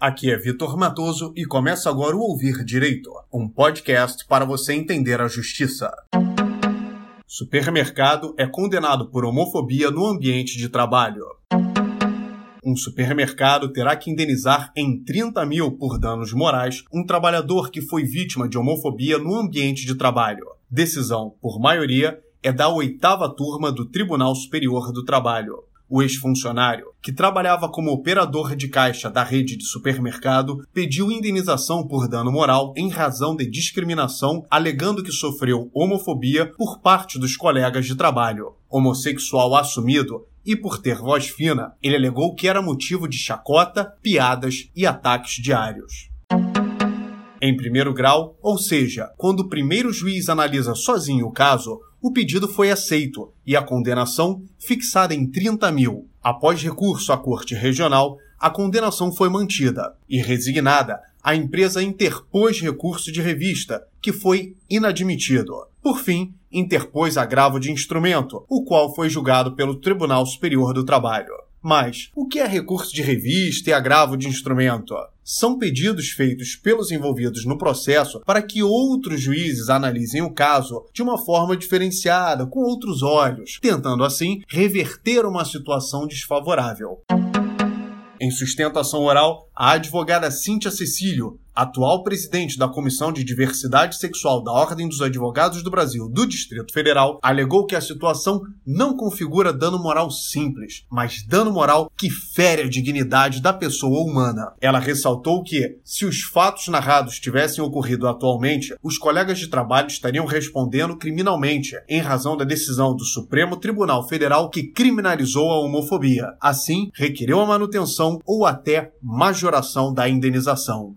Aqui é Vitor Matoso e começa agora o Ouvir Direito, um podcast para você entender a justiça. Supermercado é condenado por homofobia no ambiente de trabalho. Um supermercado terá que indenizar em 30 mil por danos morais um trabalhador que foi vítima de homofobia no ambiente de trabalho. Decisão, por maioria, é da oitava turma do Tribunal Superior do Trabalho o ex-funcionário, que trabalhava como operador de caixa da rede de supermercado, pediu indenização por dano moral em razão de discriminação, alegando que sofreu homofobia por parte dos colegas de trabalho. Homossexual assumido, e por ter voz fina, ele alegou que era motivo de chacota, piadas e ataques diários. Em primeiro grau, ou seja, quando o primeiro juiz analisa sozinho o caso, o pedido foi aceito e a condenação fixada em 30 mil. Após recurso à Corte Regional, a condenação foi mantida e, resignada, a empresa interpôs recurso de revista, que foi inadmitido. Por fim, interpôs agravo de instrumento, o qual foi julgado pelo Tribunal Superior do Trabalho. Mas o que é recurso de revista e agravo de instrumento? São pedidos feitos pelos envolvidos no processo para que outros juízes analisem o caso de uma forma diferenciada, com outros olhos, tentando assim reverter uma situação desfavorável. Em sustentação oral, a advogada Cíntia Cecílio atual presidente da Comissão de Diversidade Sexual da Ordem dos Advogados do Brasil do Distrito Federal, alegou que a situação não configura dano moral simples, mas dano moral que fere a dignidade da pessoa humana. Ela ressaltou que, se os fatos narrados tivessem ocorrido atualmente, os colegas de trabalho estariam respondendo criminalmente, em razão da decisão do Supremo Tribunal Federal que criminalizou a homofobia. Assim, requereu a manutenção ou até majoração da indenização.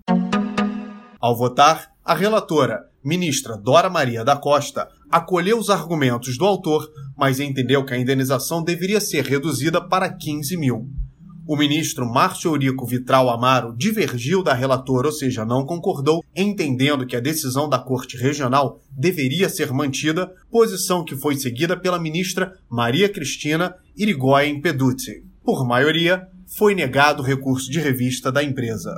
Ao votar, a relatora, ministra Dora Maria da Costa, acolheu os argumentos do autor, mas entendeu que a indenização deveria ser reduzida para 15 mil. O ministro Márcio Eurico Vitral Amaro divergiu da relatora, ou seja, não concordou, entendendo que a decisão da Corte Regional deveria ser mantida, posição que foi seguida pela ministra Maria Cristina Irigoyen Peduzzi. Por maioria, foi negado o recurso de revista da empresa.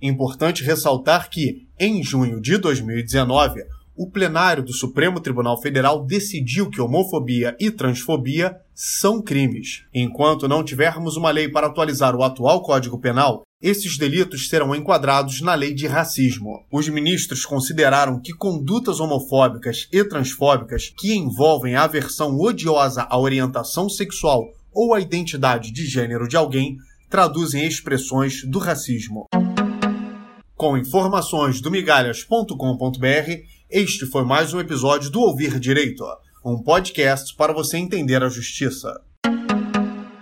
Importante ressaltar que, em junho de 2019, o plenário do Supremo Tribunal Federal decidiu que homofobia e transfobia são crimes. Enquanto não tivermos uma lei para atualizar o atual Código Penal, esses delitos serão enquadrados na lei de racismo. Os ministros consideraram que condutas homofóbicas e transfóbicas que envolvem a aversão odiosa à orientação sexual ou à identidade de gênero de alguém traduzem expressões do racismo. Com informações do migalhas.com.br, este foi mais um episódio do Ouvir Direito, um podcast para você entender a justiça.